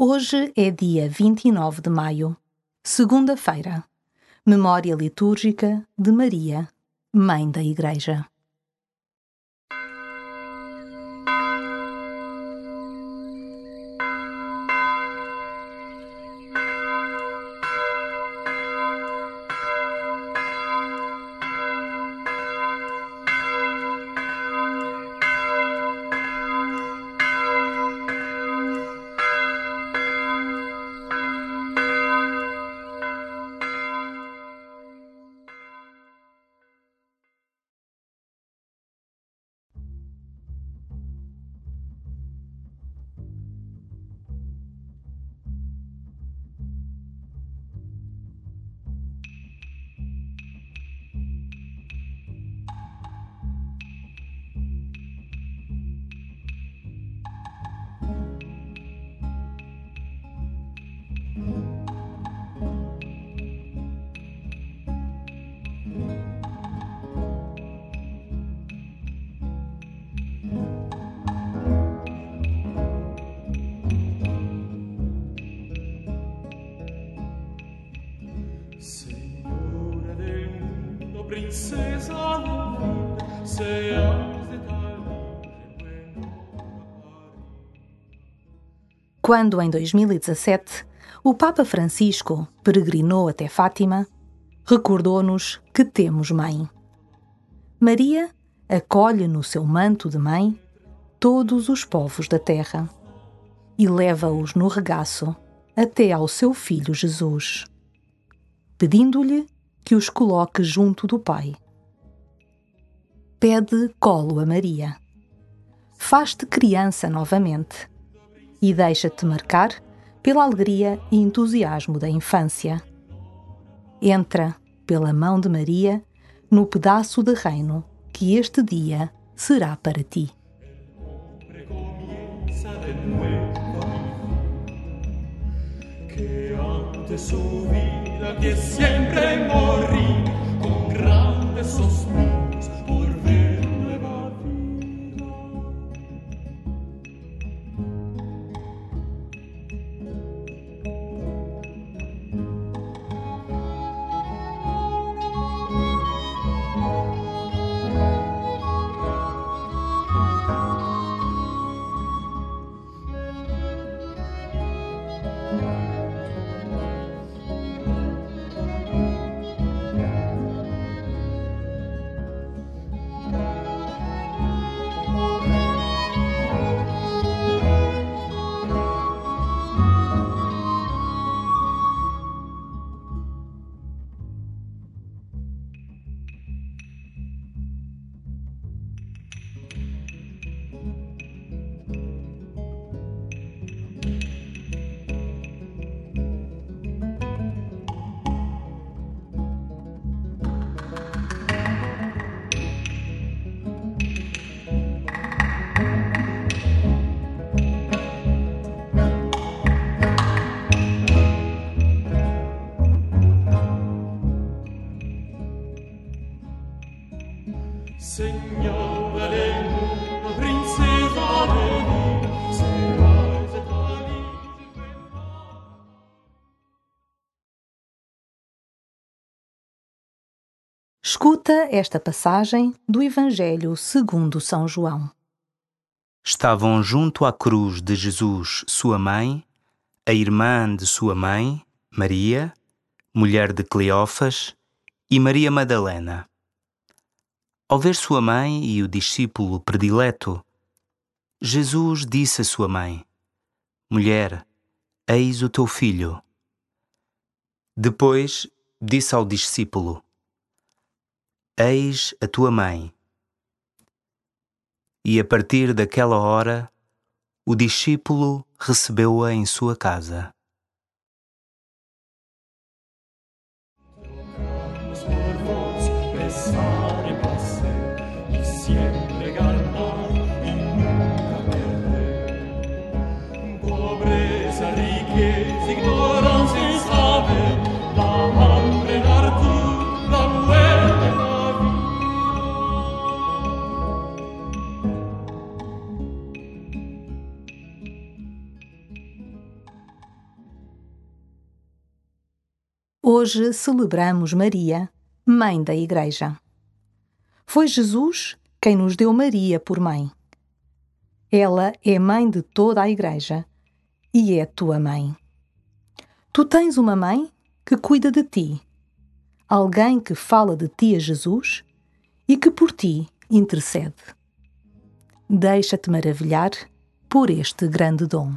Hoje é dia 29 de maio, segunda-feira, memória litúrgica de Maria, Mãe da Igreja. Quando, em 2017, o Papa Francisco peregrinou até Fátima, recordou-nos que temos mãe. Maria acolhe no seu manto de mãe todos os povos da terra e leva-os no regaço até ao seu filho Jesus, pedindo-lhe que os coloque junto do Pai. Pede colo a Maria. Faz-te criança novamente e deixa-te marcar pela alegria e entusiasmo da infância. Entra, pela mão de Maria, no pedaço de reino que este dia será para ti. su vida que siempre morí con grandes suspiros Escuta esta passagem do Evangelho segundo São João. Estavam junto à cruz de Jesus sua mãe, a irmã de sua mãe, Maria, mulher de Cleófas, e Maria Madalena. Ao ver sua mãe e o discípulo predileto, Jesus disse à sua mãe: Mulher, eis o teu filho. Depois disse ao discípulo: Eis a tua mãe. E a partir daquela hora, o discípulo recebeu-a em sua casa. por vos besar y Hoje celebramos Maria, Mãe da Igreja. Foi Jesus quem nos deu Maria por mãe. Ela é mãe de toda a Igreja e é tua mãe. Tu tens uma mãe que cuida de ti, alguém que fala de ti a Jesus e que por ti intercede. Deixa-te maravilhar por este grande dom.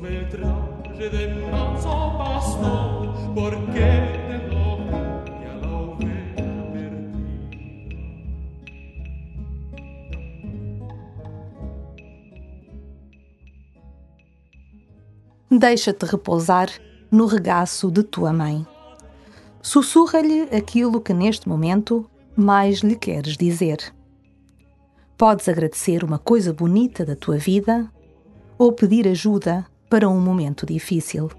Traje de manso pastor, porque te doy a la oveja. Deixa-te repousar no regaço de tua mãe. Sussurra-lhe aquilo que neste momento mais lhe queres dizer. Podes agradecer uma coisa bonita da tua vida ou pedir ajuda para um momento difícil.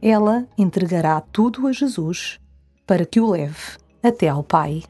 Ela entregará tudo a Jesus para que o leve até ao Pai.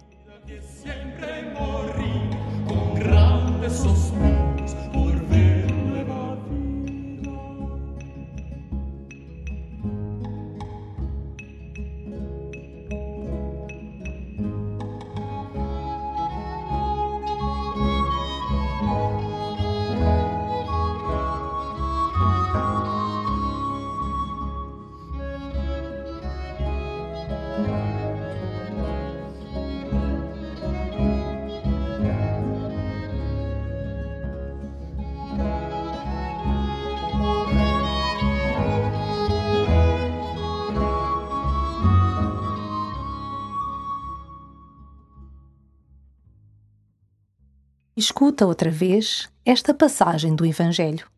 Escuta outra vez esta passagem do Evangelho.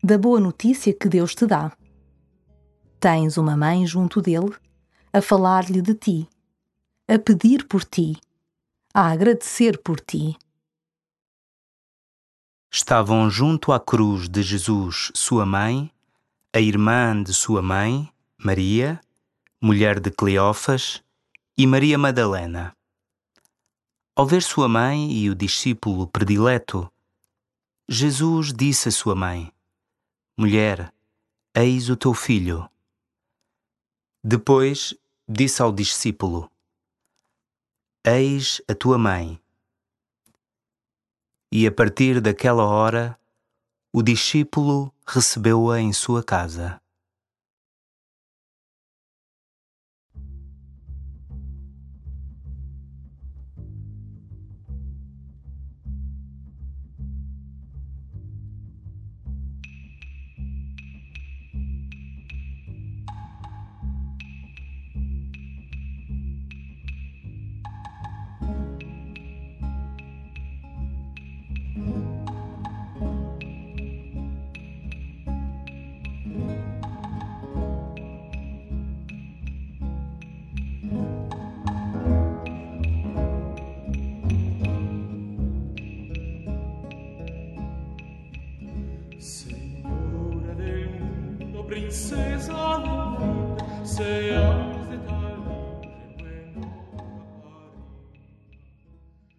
Da boa notícia que Deus te dá. Tens uma mãe junto dele, a falar-lhe de ti, a pedir por ti, a agradecer por ti. Estavam junto à cruz de Jesus sua mãe, a irmã de sua mãe, Maria, mulher de Cleófas, e Maria Madalena. Ao ver sua mãe e o discípulo predileto, Jesus disse à sua mãe: Mulher, eis o teu filho. Depois disse ao discípulo: Eis a tua mãe. E a partir daquela hora, o discípulo recebeu-a em sua casa.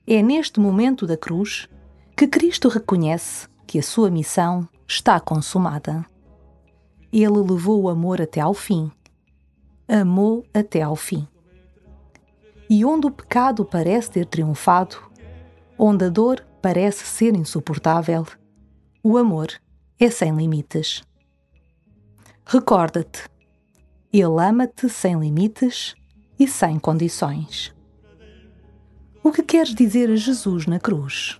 É neste momento da cruz que Cristo reconhece que a sua missão está consumada. Ele levou o amor até ao fim. Amou até ao fim. E onde o pecado parece ter triunfado, onde a dor parece ser insuportável, o amor é sem limites. Recorda-te, Ele ama-te sem limites e sem condições. O que queres dizer a Jesus na cruz?